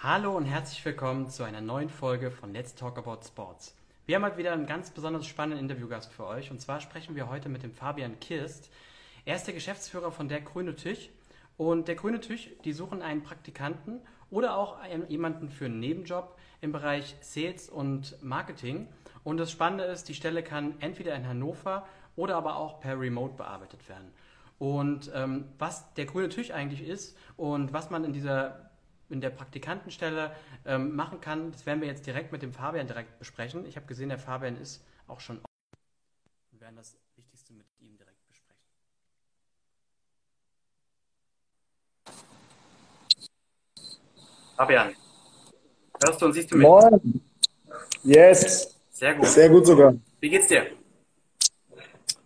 Hallo und herzlich willkommen zu einer neuen Folge von Let's Talk About Sports. Wir haben heute wieder einen ganz besonders spannenden Interviewgast für euch und zwar sprechen wir heute mit dem Fabian Kirst. Er ist der Geschäftsführer von der Grüne Tisch und der Grüne Tisch, die suchen einen Praktikanten oder auch jemanden für einen Nebenjob im Bereich Sales und Marketing. Und das Spannende ist, die Stelle kann entweder in Hannover oder aber auch per Remote bearbeitet werden. Und ähm, was der grüne Tisch eigentlich ist und was man in dieser in der Praktikantenstelle ähm, machen kann, das werden wir jetzt direkt mit dem Fabian direkt besprechen. Ich habe gesehen, der Fabian ist auch schon. Wir werden das Wichtigste mit ihm direkt besprechen. Fabian, hörst du und siehst du mich? Moin. Yes. Sehr gut. Sehr gut sogar. Wie geht's dir?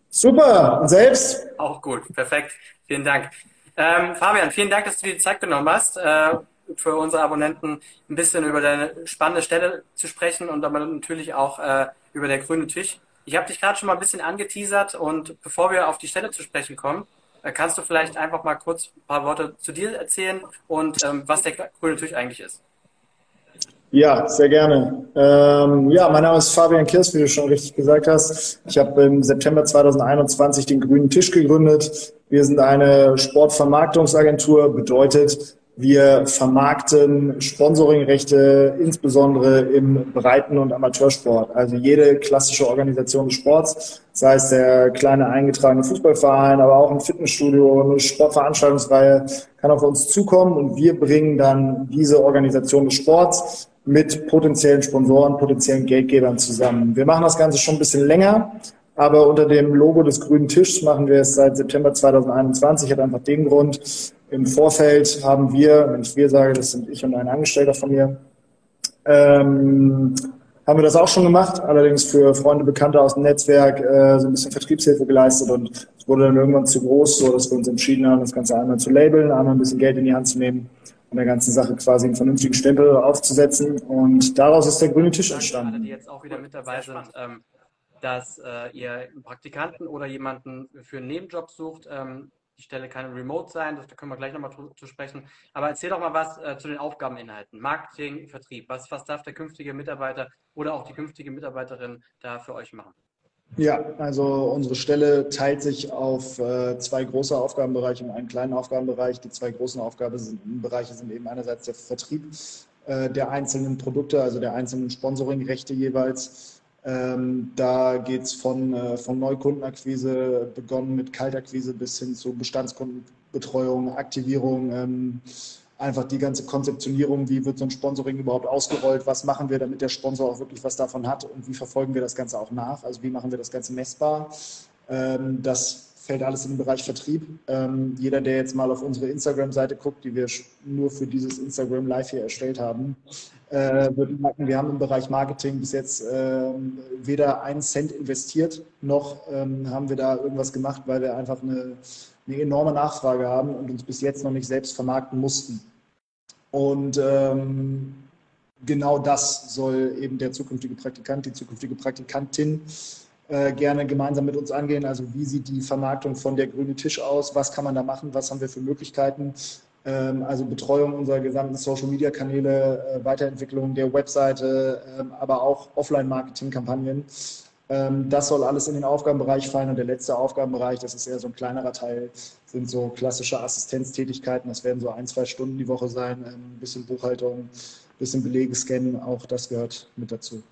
Super. Und selbst? Auch gut. Perfekt. Vielen Dank. Ähm, Fabian, vielen Dank, dass du dir die Zeit genommen hast. Äh, für unsere Abonnenten ein bisschen über deine spannende Stelle zu sprechen und aber natürlich auch äh, über der grüne Tisch. Ich habe dich gerade schon mal ein bisschen angeteasert und bevor wir auf die Stelle zu sprechen kommen, äh, kannst du vielleicht einfach mal kurz ein paar Worte zu dir erzählen und ähm, was der grüne Tisch eigentlich ist. Ja, sehr gerne. Ähm, ja, mein Name ist Fabian Kirs, wie du schon richtig gesagt hast. Ich habe im September 2021 den Grünen Tisch gegründet. Wir sind eine Sportvermarktungsagentur, bedeutet, wir vermarkten Sponsoringrechte insbesondere im Breiten- und Amateursport. Also jede klassische Organisation des Sports, sei es der kleine eingetragene Fußballverein, aber auch ein Fitnessstudio, eine Sportveranstaltungsreihe, kann auf uns zukommen und wir bringen dann diese Organisation des Sports mit potenziellen Sponsoren, potenziellen Geldgebern zusammen. Wir machen das Ganze schon ein bisschen länger, aber unter dem Logo des grünen Tischs machen wir es seit September 2021. Hat einfach den Grund, im Vorfeld haben wir, wenn ich wir sage, das sind ich und ein Angestellter von mir, ähm, haben wir das auch schon gemacht, allerdings für Freunde, Bekannte aus dem Netzwerk äh, so ein bisschen Vertriebshilfe geleistet. Und es wurde dann irgendwann zu groß, so dass wir uns entschieden haben, das Ganze einmal zu labeln, einmal ein bisschen Geld in die Hand zu nehmen und der ganzen Sache quasi einen vernünftigen Stempel aufzusetzen. Und daraus ist der grüne Tisch entstanden. Alle, die jetzt auch wieder mit dabei sind, ähm, dass äh, ihr einen Praktikanten oder jemanden für einen Nebenjob sucht, ähm, die Stelle kann remote sein, da können wir gleich nochmal zu sprechen. Aber erzähl doch mal was äh, zu den Aufgabeninhalten. Marketing, Vertrieb. Was, was darf der künftige Mitarbeiter oder auch die künftige Mitarbeiterin da für euch machen? Ja, also unsere Stelle teilt sich auf äh, zwei große Aufgabenbereiche und einen kleinen Aufgabenbereich. Die zwei großen Aufgabenbereiche sind eben einerseits der Vertrieb äh, der einzelnen Produkte, also der einzelnen Sponsoringrechte jeweils ähm, da geht es von, äh, von Neukundenakquise, begonnen mit Kaltakquise bis hin zu Bestandskundenbetreuung, Aktivierung, ähm, einfach die ganze Konzeptionierung, wie wird so ein Sponsoring überhaupt ausgerollt, was machen wir, damit der Sponsor auch wirklich was davon hat und wie verfolgen wir das Ganze auch nach, also wie machen wir das Ganze messbar. Ähm, das fällt alles in den Bereich Vertrieb. Ähm, jeder, der jetzt mal auf unsere Instagram-Seite guckt, die wir nur für dieses Instagram Live hier erstellt haben, äh, würde merken, wir haben im Bereich Marketing bis jetzt äh, weder einen Cent investiert, noch ähm, haben wir da irgendwas gemacht, weil wir einfach eine, eine, enorme Nachfrage haben und uns bis jetzt noch nicht selbst vermarkten mussten. Und ähm, genau das soll eben der zukünftige Praktikant, die zukünftige Praktikantin äh, gerne gemeinsam mit uns angehen. Also wie sieht die Vermarktung von der grüne Tisch aus? Was kann man da machen? Was haben wir für Möglichkeiten? Ähm, also Betreuung unserer gesamten Social-Media-Kanäle, äh, Weiterentwicklung der Webseite, ähm, aber auch Offline-Marketing-Kampagnen. Ähm, das soll alles in den Aufgabenbereich fallen. Und der letzte Aufgabenbereich, das ist eher so ein kleinerer Teil, sind so klassische Assistenztätigkeiten. Das werden so ein, zwei Stunden die Woche sein, ein bisschen Buchhaltung, ein bisschen Belege scannen. Auch das gehört mit dazu.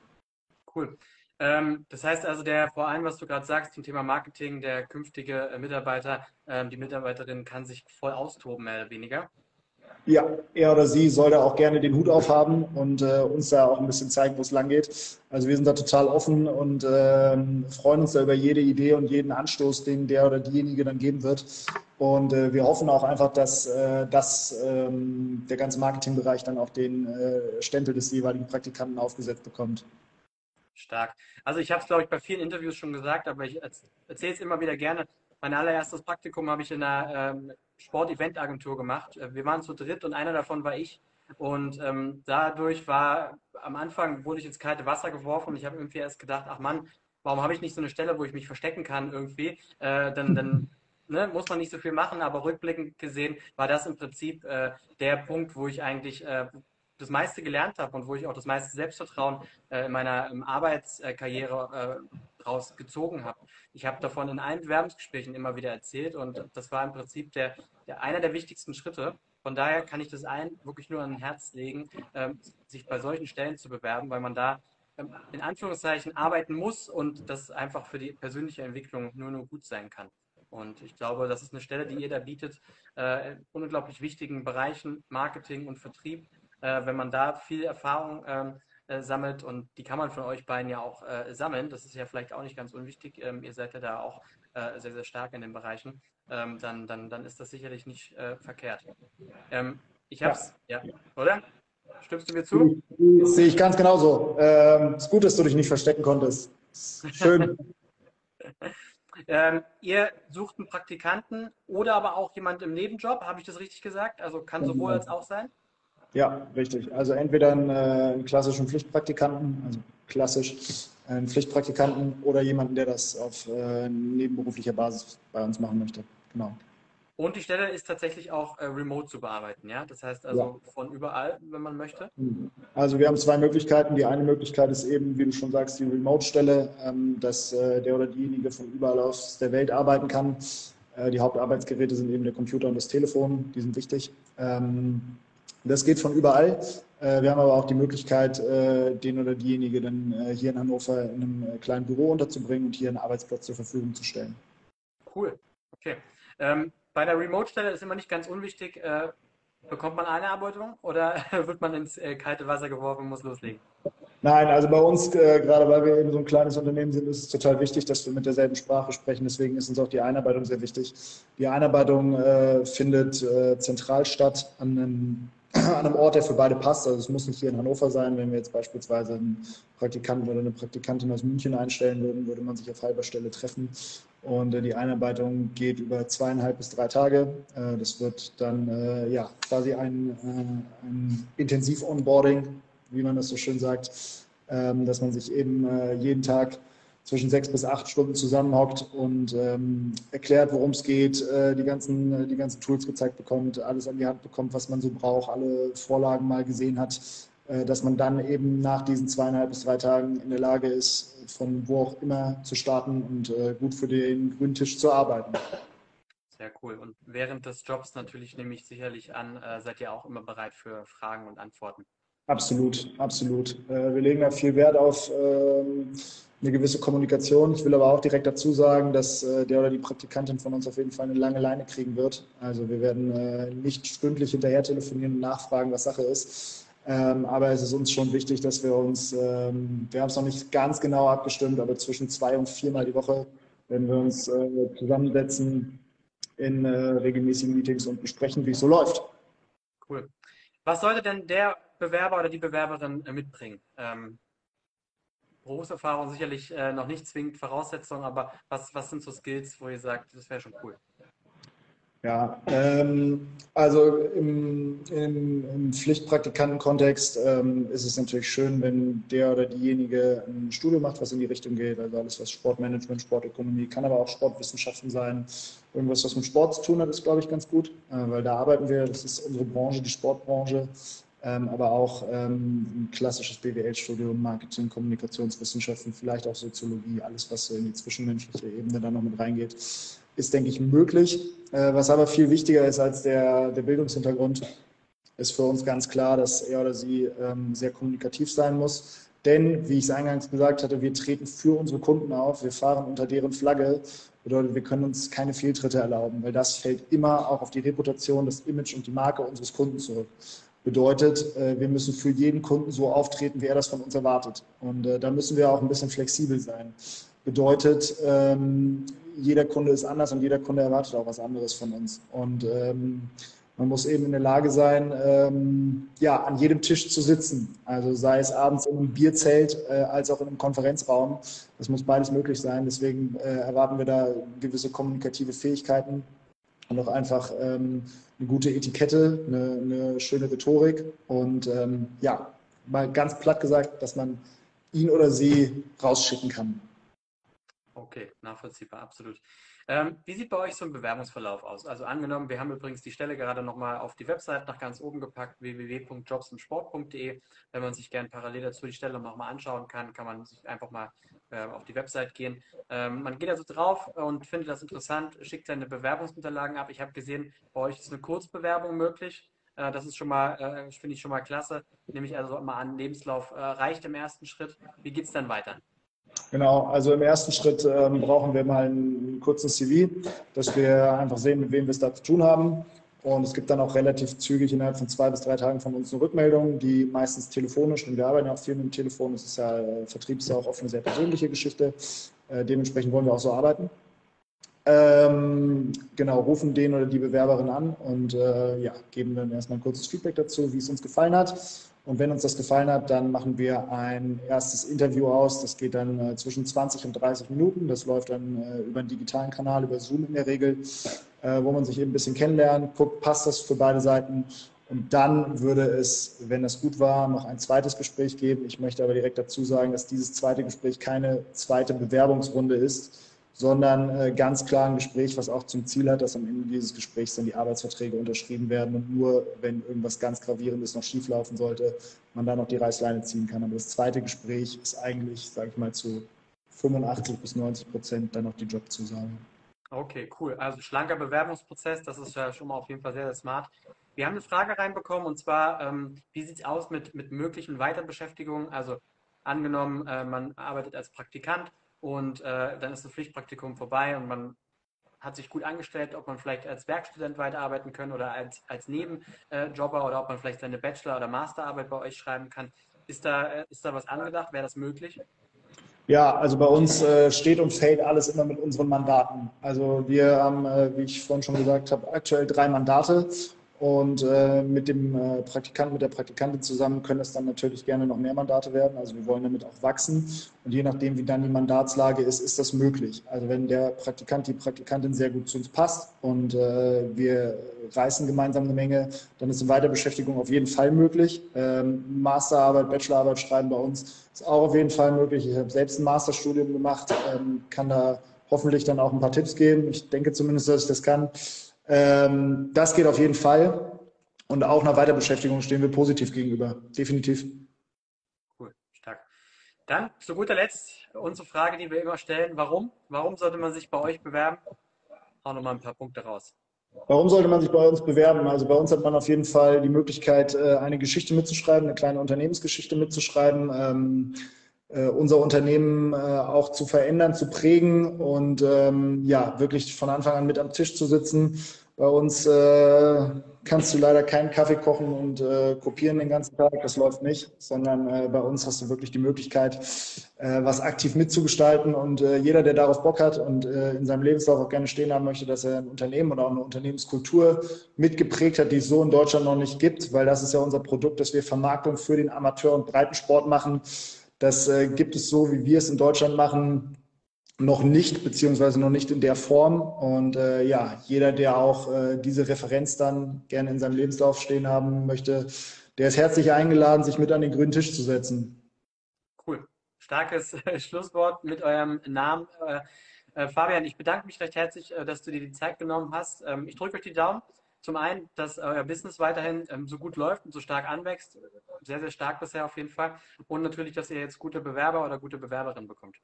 Cool. Ähm, das heißt also, der vor allem, was du gerade sagst zum Thema Marketing, der künftige äh, Mitarbeiter, ähm, die Mitarbeiterin kann sich voll austoben, mehr oder weniger. Ja, er oder sie soll da auch gerne den Hut aufhaben und äh, uns da auch ein bisschen zeigen, wo es lang geht. Also wir sind da total offen und äh, freuen uns da über jede Idee und jeden Anstoß, den der oder diejenige dann geben wird. Und äh, wir hoffen auch einfach, dass, äh, dass ähm, der ganze Marketingbereich dann auch den äh, Stempel des jeweiligen Praktikanten aufgesetzt bekommt. Stark. Also ich habe es, glaube ich, bei vielen Interviews schon gesagt, aber ich erzähle es immer wieder gerne. Mein allererstes Praktikum habe ich in einer ähm, Sport-Event-Agentur gemacht. Äh, wir waren zu dritt und einer davon war ich. Und ähm, dadurch war, am Anfang wurde ich ins kalte Wasser geworfen und ich habe irgendwie erst gedacht, ach Mann, warum habe ich nicht so eine Stelle, wo ich mich verstecken kann irgendwie? Äh, dann, dann ne, muss man nicht so viel machen, aber rückblickend gesehen war das im Prinzip äh, der Punkt, wo ich eigentlich äh, das meiste gelernt habe und wo ich auch das meiste Selbstvertrauen äh, in meiner ähm, Arbeitskarriere äh, rausgezogen habe. Ich habe davon in allen Bewerbungsgesprächen immer wieder erzählt und das war im Prinzip der, der einer der wichtigsten Schritte. Von daher kann ich das allen wirklich nur an Herz legen, ähm, sich bei solchen Stellen zu bewerben, weil man da ähm, in Anführungszeichen arbeiten muss und das einfach für die persönliche Entwicklung nur nur gut sein kann. Und ich glaube, das ist eine Stelle, die ihr da bietet, äh, in unglaublich wichtigen Bereichen Marketing und Vertrieb. Äh, wenn man da viel Erfahrung ähm, äh, sammelt und die kann man von euch beiden ja auch sammeln, das ist ja vielleicht auch nicht ganz unwichtig. Ähm, ihr seid ja da auch sehr, sehr stark in den Bereichen. Ähm, dann, dann, dann ist das sicherlich nicht verkehrt. ich hab's, ja. ja, oder? Stimmst du mir zu? Das sehe ich ganz genauso. Ähm, ist gut, dass du dich nicht verstecken konntest. Schön. ähm, ihr sucht einen Praktikanten oder aber auch jemand im Nebenjob, habe ich das richtig gesagt? Also kann sowohl als auch sein? Ja, richtig. Also entweder einen, äh, einen klassischen Pflichtpraktikanten, also klassisch einen Pflichtpraktikanten oder jemanden, der das auf äh, nebenberuflicher Basis bei uns machen möchte. Genau. Und die Stelle ist tatsächlich auch äh, remote zu bearbeiten, ja? Das heißt also ja. von überall, wenn man möchte? Also wir haben zwei Möglichkeiten. Die eine Möglichkeit ist eben, wie du schon sagst, die Remote-Stelle, ähm, dass äh, der oder diejenige von überall aus der Welt arbeiten kann. Äh, die Hauptarbeitsgeräte sind eben der Computer und das Telefon, die sind wichtig. Ähm, das geht von überall. Äh, wir haben aber auch die Möglichkeit, äh, den oder diejenige dann äh, hier in Hannover in einem kleinen Büro unterzubringen und hier einen Arbeitsplatz zur Verfügung zu stellen. Cool. Okay. Ähm, bei der Remote-Stelle ist immer nicht ganz unwichtig, äh, bekommt man eine Einarbeitung oder wird man ins äh, kalte Wasser geworfen und muss loslegen? Nein, also bei uns, äh, gerade weil wir eben so ein kleines Unternehmen sind, ist es total wichtig, dass wir mit derselben Sprache sprechen. Deswegen ist uns auch die Einarbeitung sehr wichtig. Die Einarbeitung findet zentral statt an einem an einem Ort, der für beide passt. Also es muss nicht hier in Hannover sein. Wenn wir jetzt beispielsweise einen Praktikanten oder eine Praktikantin aus München einstellen würden, würde man sich auf halber Stelle treffen. Und äh, die Einarbeitung geht über zweieinhalb bis drei Tage. Äh, das wird dann äh, ja, quasi ein, ein Intensiv-Onboarding, wie man das so schön sagt, ähm, dass man sich eben jeden Tag zwischen sechs bis acht Stunden zusammenhockt und ähm, erklärt, worum es geht, äh, die, ganzen, die ganzen Tools gezeigt bekommt, alles an die Hand bekommt, was man so braucht, alle Vorlagen mal gesehen hat, äh, dass man dann eben nach diesen zweieinhalb bis drei Tagen in der Lage ist, von wo auch immer zu starten und äh, gut für den grünen Tisch zu arbeiten. Sehr cool. Und während des Jobs natürlich nehme ich sicherlich an, äh, seid ihr auch immer bereit für Fragen und Antworten. Absolut, absolut. Äh, wir legen da viel Wert auf ähm, eine gewisse Kommunikation. Ich will aber auch direkt dazu sagen, dass äh, der oder die Praktikantin von uns auf jeden Fall eine lange Leine kriegen wird. Also wir werden äh, nicht stündlich hinterher telefonieren und nachfragen, was Sache ist. Ähm, aber es ist uns schon wichtig, dass wir uns, ähm, wir haben es noch nicht ganz genau abgestimmt, aber zwischen zwei und viermal die Woche werden wir uns äh, zusammensetzen in äh, regelmäßigen Meetings und besprechen, wie es so läuft. Cool. Was sollte denn der Bewerber oder die Bewerberin äh, mitbringen? Ähm, Berufserfahrung sicherlich äh, noch nicht zwingend Voraussetzung, aber was, was sind so Skills, wo ihr sagt, das wäre schon cool? Ja, ähm, also im, im, im Pflichtpraktikantenkontext ähm, ist es natürlich schön, wenn der oder diejenige ein Studium macht, was in die Richtung geht. Also alles, was Sportmanagement, Sportökonomie, kann aber auch Sportwissenschaften sein. Irgendwas, was mit Sport zu tun hat, ist, glaube ich, ganz gut, äh, weil da arbeiten wir. Das ist unsere Branche, die Sportbranche aber auch ähm, ein klassisches BWL-Studium, Marketing, Kommunikationswissenschaften, vielleicht auch Soziologie, alles, was so in die zwischenmenschliche Ebene dann noch mit reingeht, ist, denke ich, möglich. Äh, was aber viel wichtiger ist als der, der Bildungshintergrund, ist für uns ganz klar, dass er oder sie ähm, sehr kommunikativ sein muss. Denn, wie ich es eingangs gesagt hatte, wir treten für unsere Kunden auf, wir fahren unter deren Flagge. Bedeutet, wir können uns keine Fehltritte erlauben, weil das fällt immer auch auf die Reputation, das Image und die Marke unseres Kunden zurück. Bedeutet, äh, wir müssen für jeden Kunden so auftreten, wie er das von uns erwartet. Und äh, da müssen wir auch ein bisschen flexibel sein. Bedeutet, ähm, jeder Kunde ist anders und jeder Kunde erwartet auch was anderes von uns. Und ähm, man muss eben in der Lage sein, ähm, ja, an jedem Tisch zu sitzen. Also sei es abends in einem Bierzelt äh, als auch in einem Konferenzraum. Das muss beides möglich sein. Deswegen erwarten wir da gewisse kommunikative Fähigkeiten und auch einfach ähm, eine gute Etikette, eine, eine schöne Rhetorik und ähm, ja, mal ganz platt gesagt, dass man ihn oder sie rausschicken kann. Okay, nachvollziehbar, absolut. Ähm, wie sieht bei euch so ein Bewerbungsverlauf aus? Also angenommen, wir haben übrigens die Stelle gerade nochmal auf die Website nach ganz oben gepackt, www.jobsandsport.de. Wenn man sich gerne parallel dazu die Stelle nochmal anschauen kann, kann man sich einfach mal äh, auf die Website gehen. Ähm, man geht also drauf und findet das interessant, schickt seine Bewerbungsunterlagen ab. Ich habe gesehen, bei euch ist eine Kurzbewerbung möglich. Äh, das ist schon mal, äh, finde ich schon mal klasse. Nämlich also mal an Lebenslauf äh, reicht im ersten Schritt. Wie geht es dann weiter? Genau, also im ersten Schritt ähm, brauchen wir mal einen kurzen CV, dass wir einfach sehen, mit wem wir es da zu tun haben. Und es gibt dann auch relativ zügig innerhalb von zwei bis drei Tagen von uns eine Rückmeldung, die meistens telefonisch, und wir arbeiten ja auch viel mit dem Telefon, das ist ja, äh, Vertrieb ist ja auch oft eine sehr persönliche Geschichte. Äh, dementsprechend wollen wir auch so arbeiten. Ähm, genau, rufen den oder die Bewerberin an und äh, ja, geben dann erstmal ein kurzes Feedback dazu, wie es uns gefallen hat. Und wenn uns das gefallen hat, dann machen wir ein erstes Interview aus. Das geht dann äh, zwischen 20 und 30 Minuten. Das läuft dann äh, über einen digitalen Kanal, über Zoom in der Regel, äh, wo man sich eben ein bisschen kennenlernt, guckt, passt das für beide Seiten. Und dann würde es, wenn das gut war, noch ein zweites Gespräch geben. Ich möchte aber direkt dazu sagen, dass dieses zweite Gespräch keine zweite Bewerbungsrunde ist, sondern äh, ganz klar ein Gespräch, was auch zum Ziel hat, dass am Ende dieses Gesprächs dann die Arbeitsverträge unterschrieben werden und nur, wenn irgendwas ganz Gravierendes noch schieflaufen sollte, man da noch die Reißleine ziehen kann. Aber das zweite Gespräch ist eigentlich, sage ich mal, zu 85 bis 90 Prozent dann noch die Jobzusage. Okay, cool. Also schlanker Bewerbungsprozess, das ist ja schon mal auf jeden Fall sehr, sehr smart. Wir haben eine Frage reinbekommen und zwar, ähm, wie sieht es aus mit, mit möglichen Weiterbeschäftigungen? Also angenommen, äh, man arbeitet als Praktikant und äh, dann ist das Pflichtpraktikum vorbei und man hat sich gut angestellt, ob man vielleicht als Werkstudent weiterarbeiten kann oder als, als Nebenjobber oder ob man vielleicht seine Bachelor- oder Masterarbeit bei euch schreiben kann. Ist da, äh, ist da was angedacht? Wäre das möglich? Ja, also bei uns äh, steht und fällt alles immer mit unseren Mandaten. Also wir haben, äh, wie ich vorhin schon gesagt habe, aktuell drei Mandate und äh, mit dem äh, Praktikanten, mit der Praktikantin zusammen können es dann natürlich gerne noch mehr Mandate werden. Also wir wollen damit auch wachsen. Und je nachdem, wie dann die Mandatslage ist, ist das möglich. Also wenn der Praktikant, die Praktikantin sehr gut zu uns passt und äh, wir reißen gemeinsam eine Menge, dann ist eine Weiterbeschäftigung auf jeden Fall möglich. Ähm, Masterarbeit, Bachelorarbeit schreiben bei uns ist auch auf jeden Fall möglich. Ich habe selbst ein Masterstudium gemacht, ähm, kann da hoffentlich dann auch ein paar Tipps geben. Ich denke zumindest, dass ich das kann. Ähm, das geht auf jeden Fall. Und auch einer Weiterbeschäftigung stehen wir positiv gegenüber. Definitiv. Cool, stark. Dann zu guter Letzt unsere Frage, die wir immer stellen. Warum? Warum sollte man sich bei euch bewerben? Hau nochmal ein paar Punkte raus. Warum sollte man sich bei uns bewerben? Also bei uns hat man auf jeden Fall die Möglichkeit, äh, eine Geschichte mitzuschreiben, eine kleine Unternehmensgeschichte mitzuschreiben. Ähm, äh, unser Unternehmen äh, auch zu verändern, zu prägen und ähm, ja, wirklich von Anfang an mit am Tisch zu sitzen. Bei uns äh, kannst du leider keinen Kaffee kochen und äh, kopieren den ganzen Tag, das läuft nicht, sondern äh, bei uns hast du wirklich die Möglichkeit, äh, was aktiv mitzugestalten. Und äh, jeder, der darauf Bock hat und äh, in seinem Lebenslauf auch gerne stehen haben möchte, dass er ein Unternehmen oder auch eine Unternehmenskultur mitgeprägt hat, die es so in Deutschland noch nicht gibt, weil das ist ja unser Produkt, dass wir Vermarktung für den Amateur- und Breitensport machen. Das gibt es so, wie wir es in Deutschland machen, noch nicht, beziehungsweise noch nicht in der Form. Und äh, ja, jeder, der auch äh, diese Referenz dann gerne in seinem Lebenslauf stehen haben möchte, der ist herzlich eingeladen, sich mit an den grünen Tisch zu setzen. Cool. Starkes äh, Schlusswort mit eurem Namen. Äh, äh, Fabian, ich bedanke mich recht herzlich, dass du dir die Zeit genommen hast. Ähm, ich drücke euch die Daumen. Zum einen, dass euer Business weiterhin ähm, so gut läuft und so stark anwächst. Sehr, sehr stark bisher auf jeden Fall. Und natürlich, dass ihr jetzt gute Bewerber oder gute Bewerberinnen bekommt.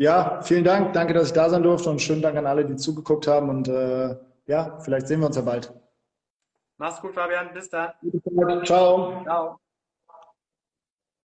Ja, vielen Dank. Danke, dass ich da sein durfte und schönen Dank an alle, die zugeguckt haben. Und äh, ja, vielleicht sehen wir uns ja bald. Mach's gut, Fabian. Bis dann. Ciao. Ciao.